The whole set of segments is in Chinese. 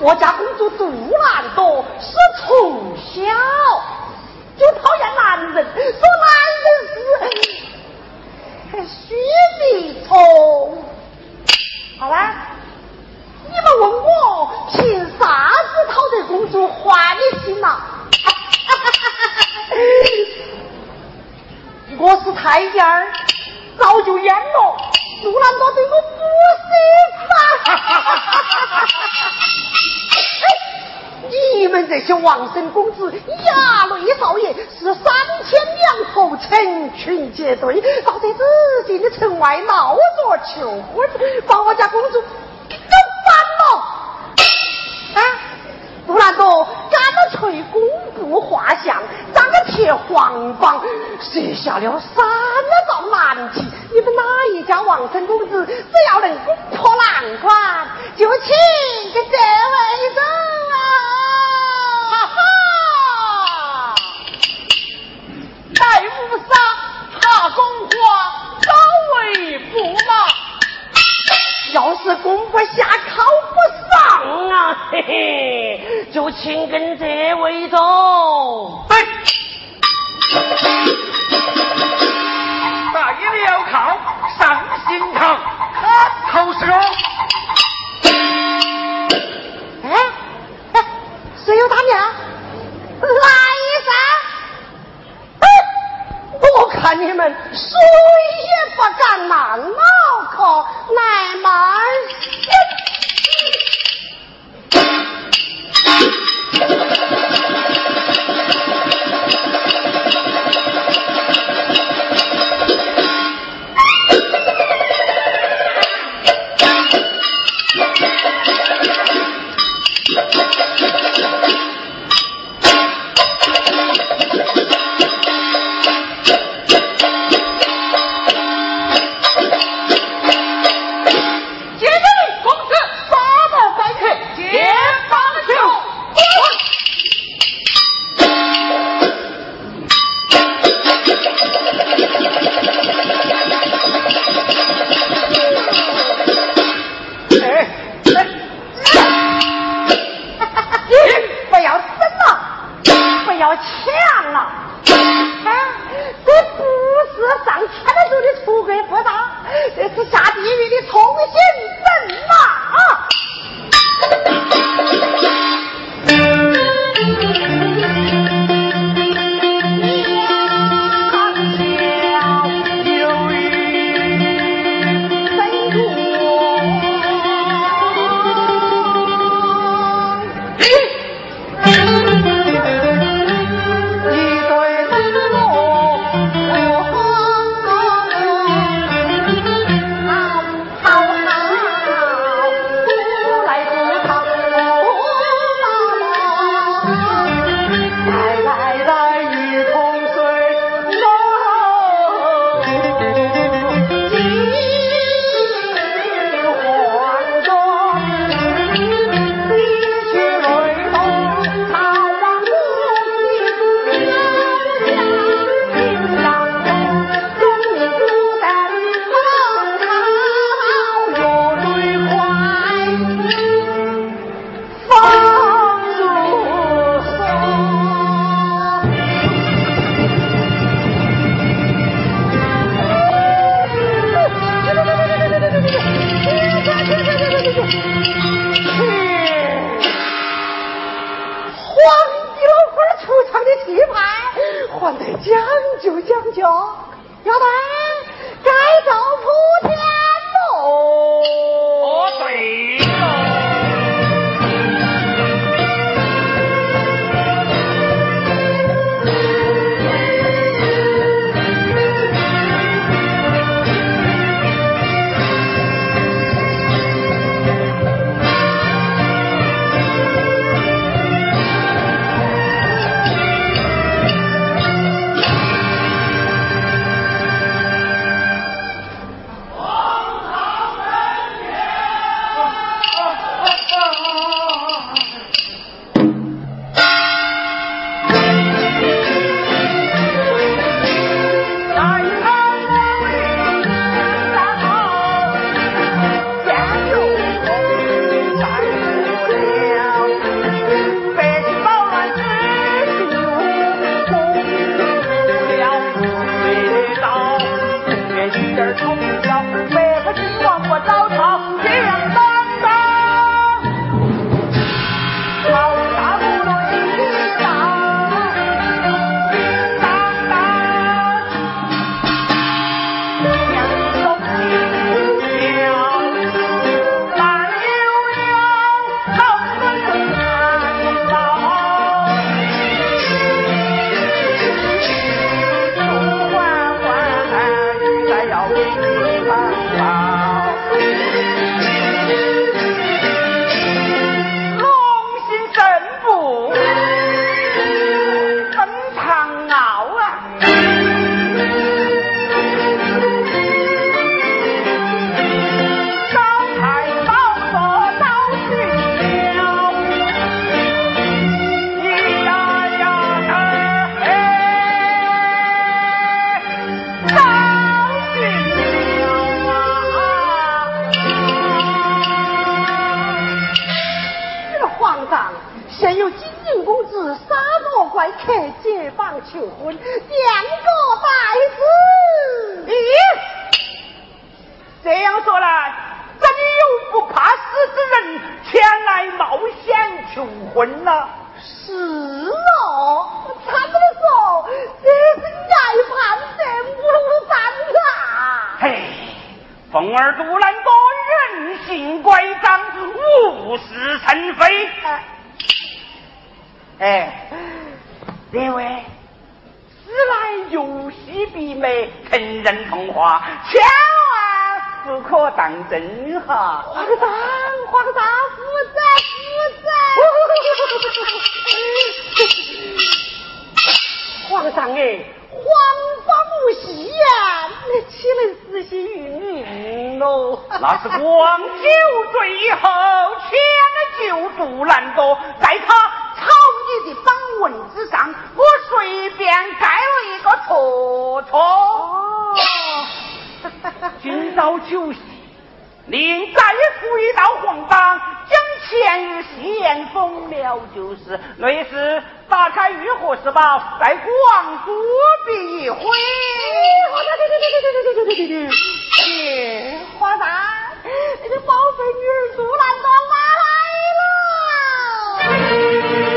我家讲了啥去街坊求婚，两个白子。咦，这样说来，真有不怕死之人前来冒险求婚呐、是哦，他们说这是爱盘的不三啊。嘿，凤儿独揽哥任性乖张，无事成非。哎。另外，此乃游戏比美，成人童话，千万不可当真哈。皇上皇上，福在福在。皇上哎，皇法无戏呀，那岂能死心于民喽？那是光酒醉以后，前酒肚难夺，在他草拟的榜文之上，我随便盖了一个戳戳。今朝酒席。您再付一道黄榜，将前日献封了就是。类似打开玉盒是吧？再广顾比一回。好的，花，你的宝贝女儿竹兰端哪来了？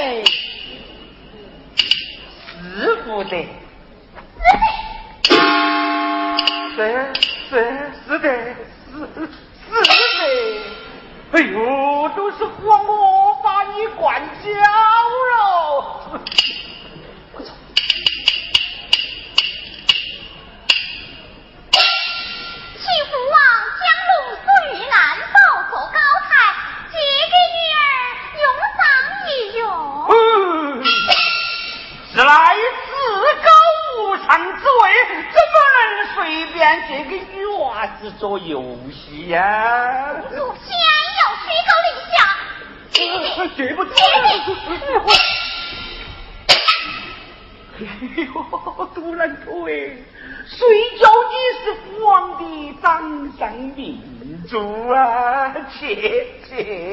Yay! 啊？切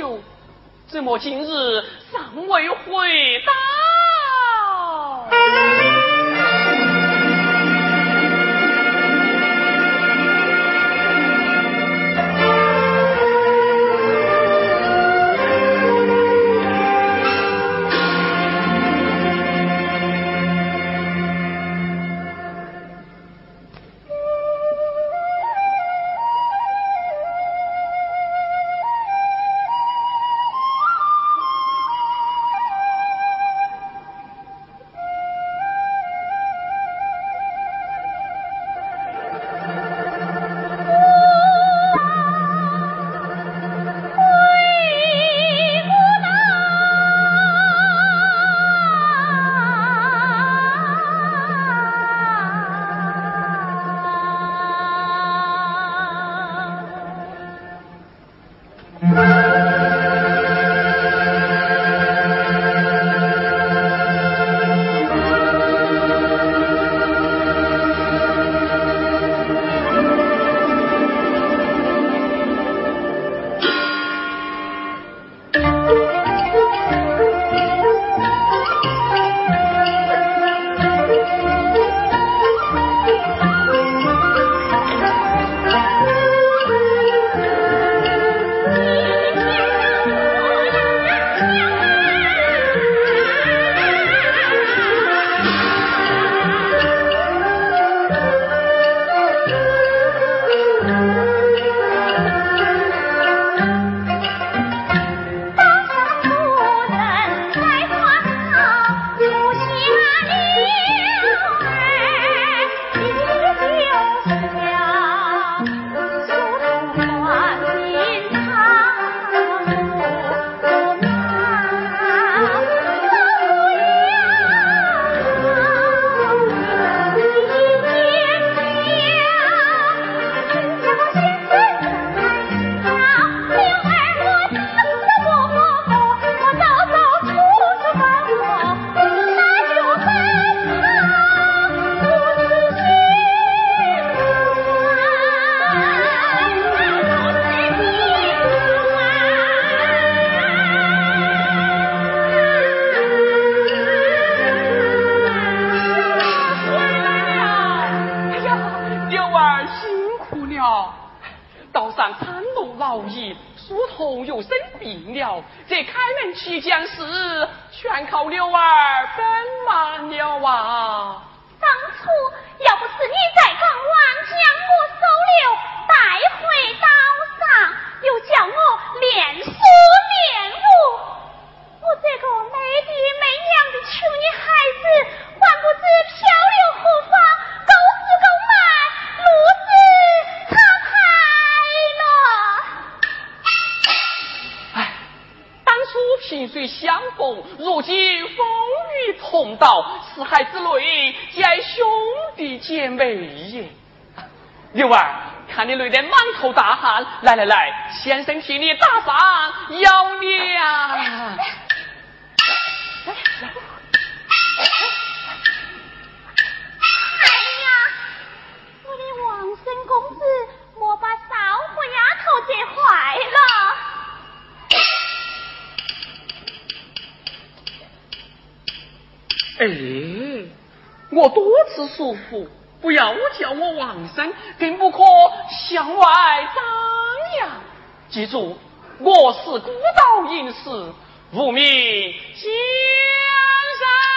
过酒，怎么今日来来来，先生替你打上药粮。哎呀，我的王生公子莫把少妇丫头接坏了。哎，我多次嘱咐，不要叫我王生，更不可向外张扬。记住，我是孤岛隐士，无名江山。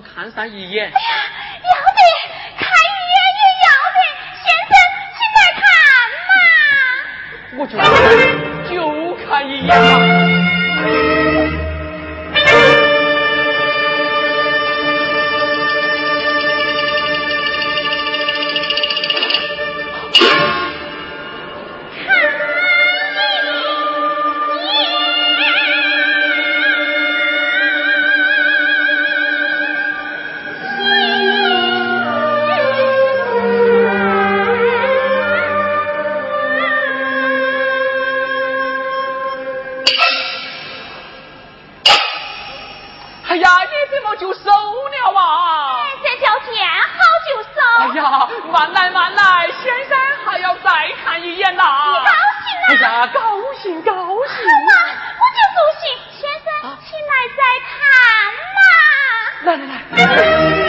看上一眼。呀你怎么就收了啊？哎这叫见好就收。哎呀慢来慢来先生还要再看一眼呐。你高兴呐高兴高兴。好嘛我就不信先生请来再看嘛来来来。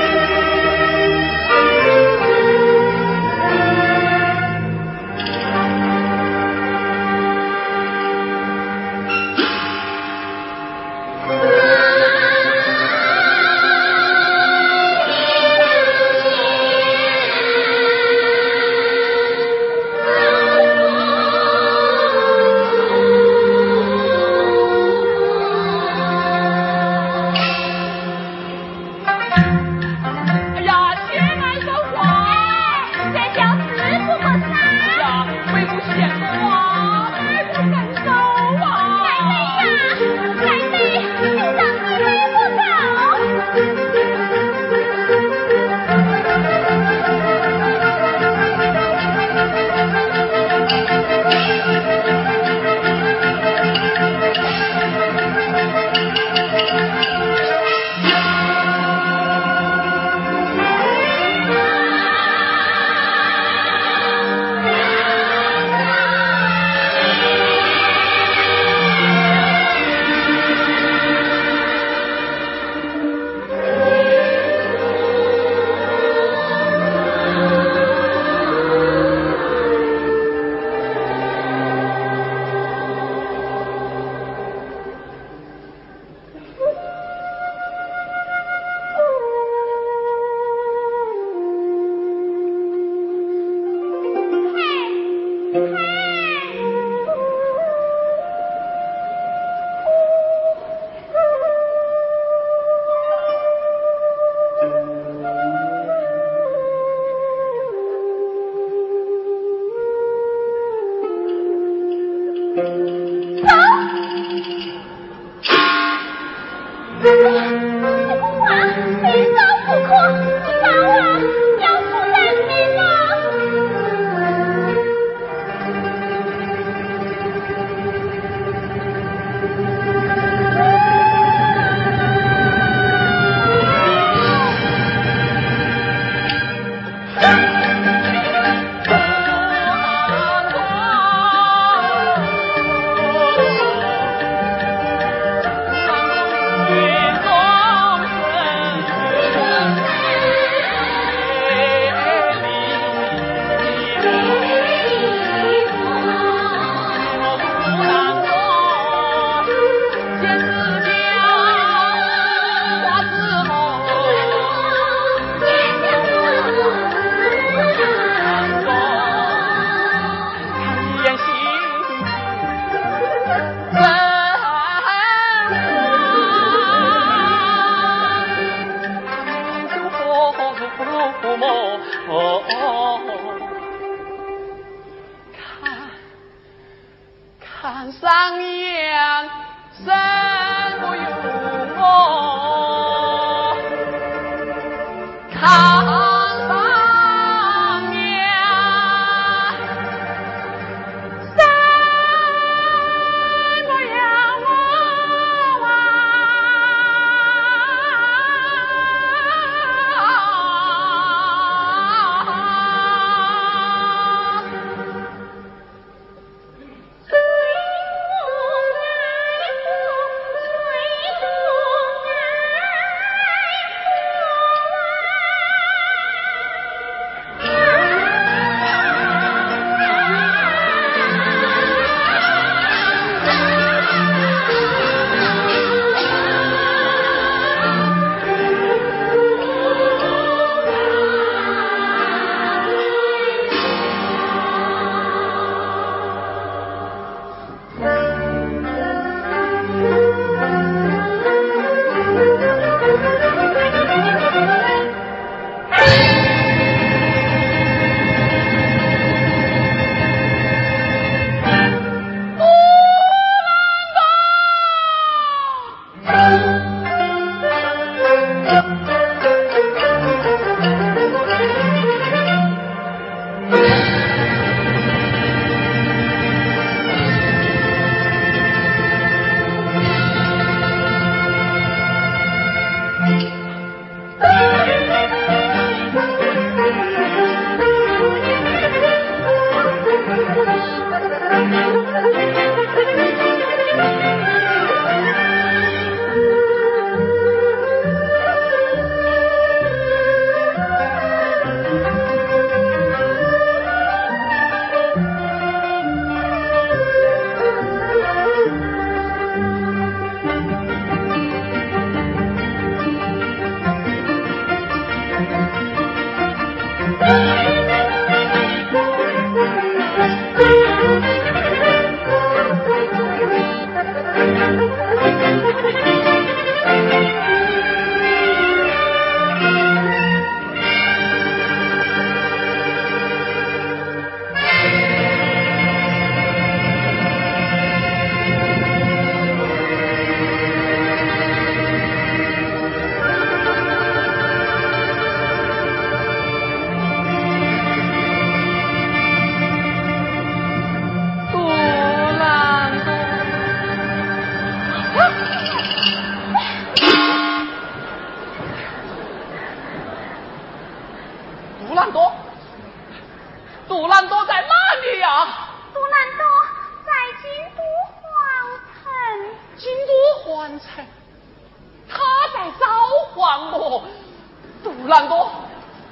杜兰多，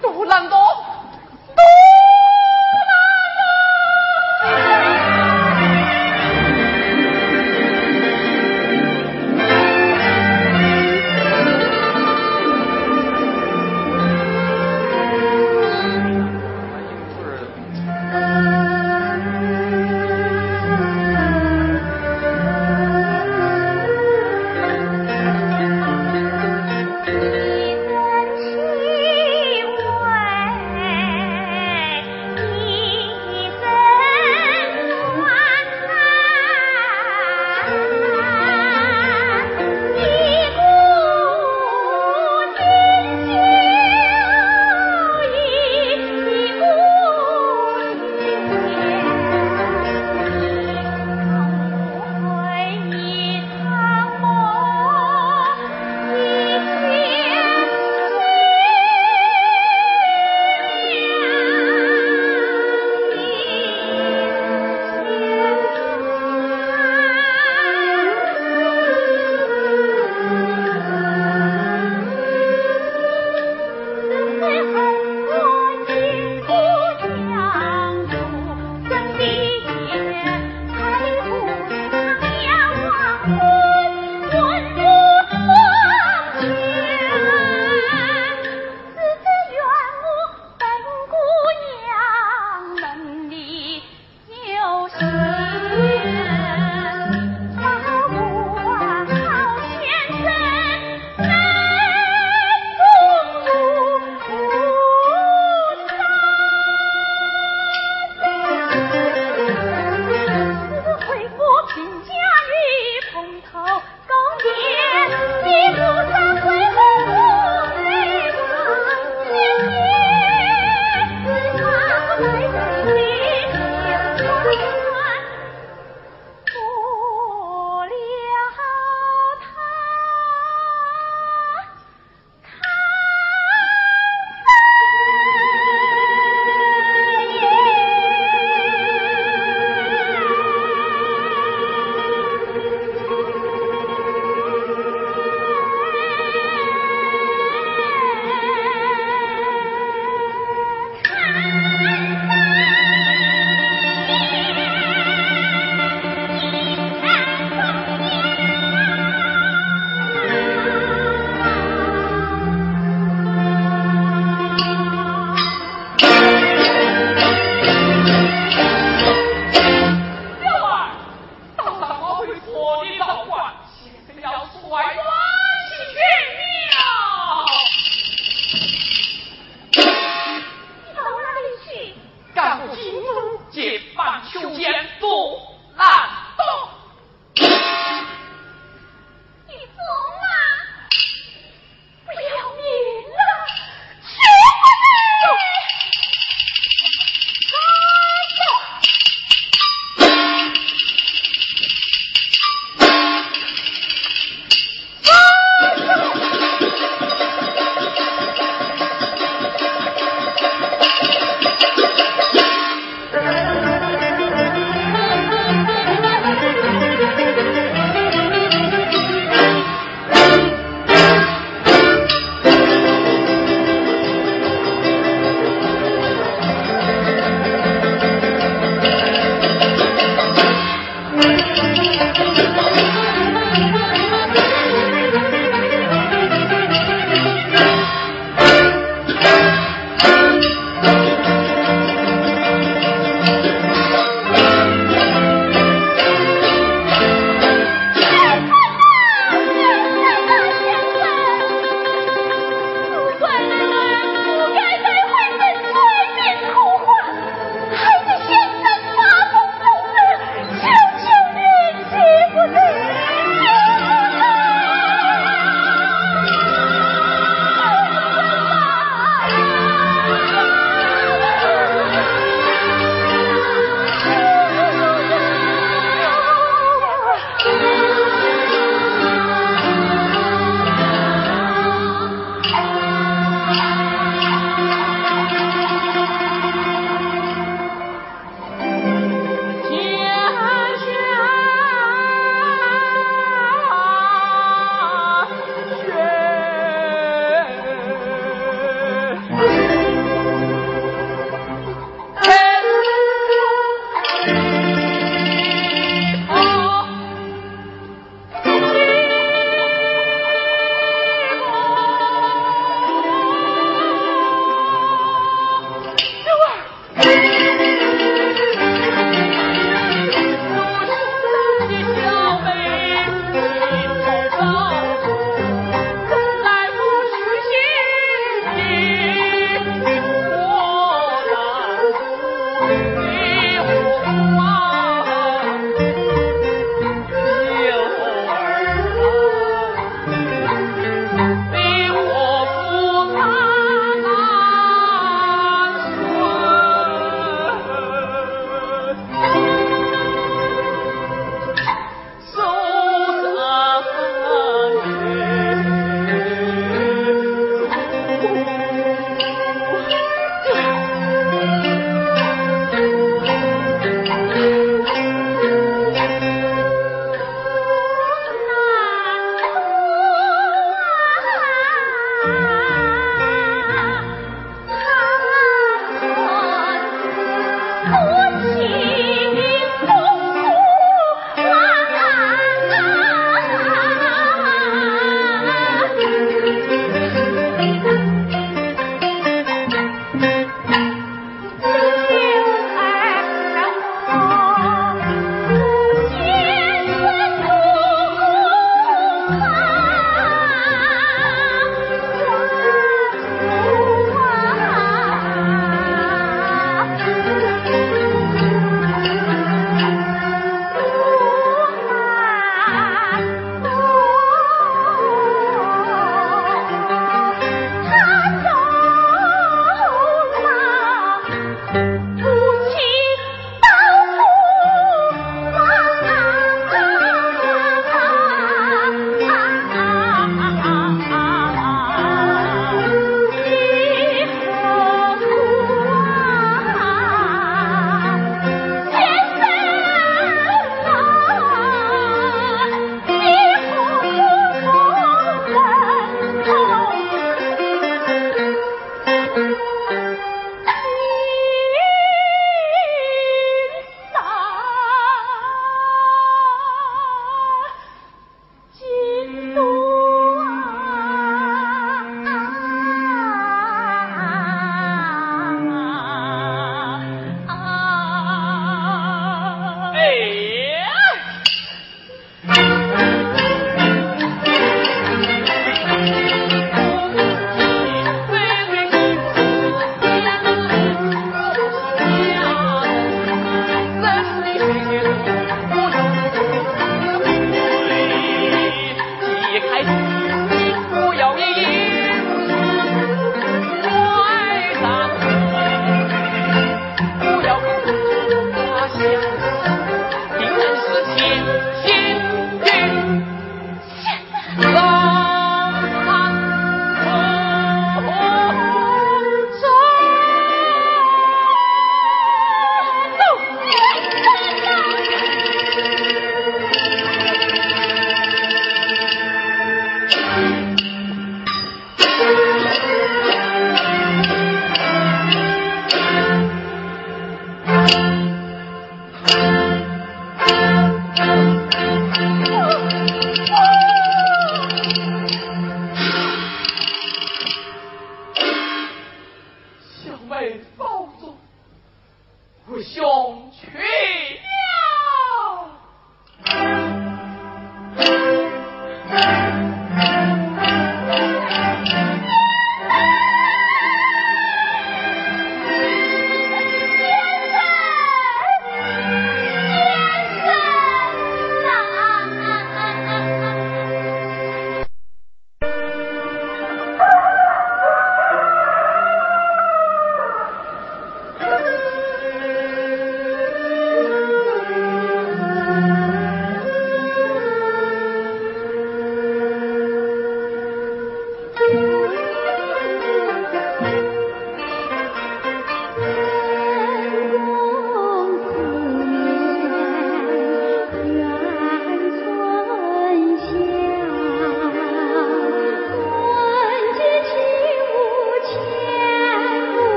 杜兰多，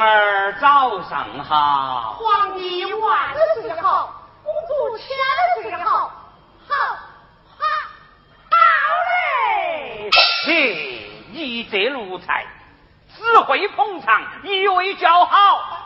儿早上好。皇帝万岁好，公主千岁好，好，好，好嘞！嘿，你这奴才，只会捧场，一味叫好。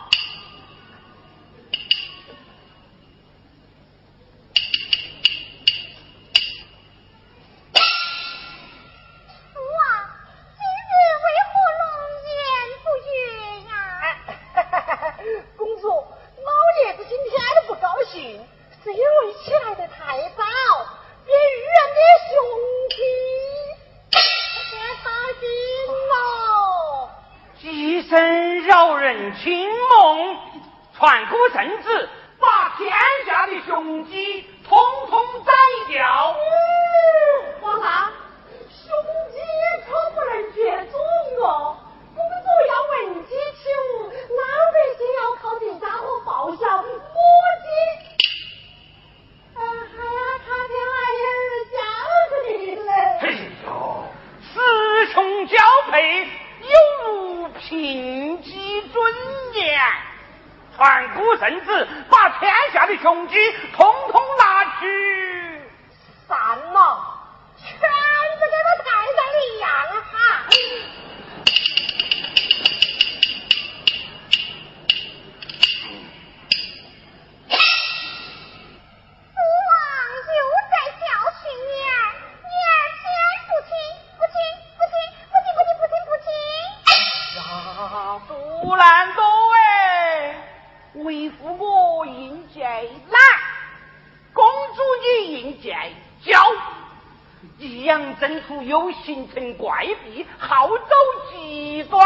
形成怪癖，好走极端；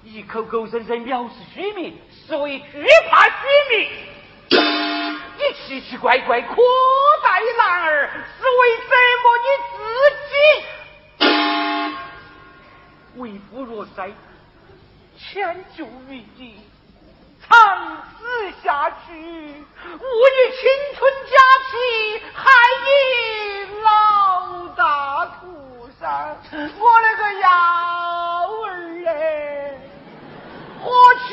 你口口声声藐视虚名，是为惧怕虚名；你奇奇怪怪可待男儿，是为折磨你自己。为夫若在，迁就于你，长此下去，我的青春佳期，害你老大徒伤。我那个幺儿嘞，我去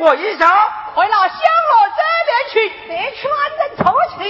我一走回到香河这边去别穿着出去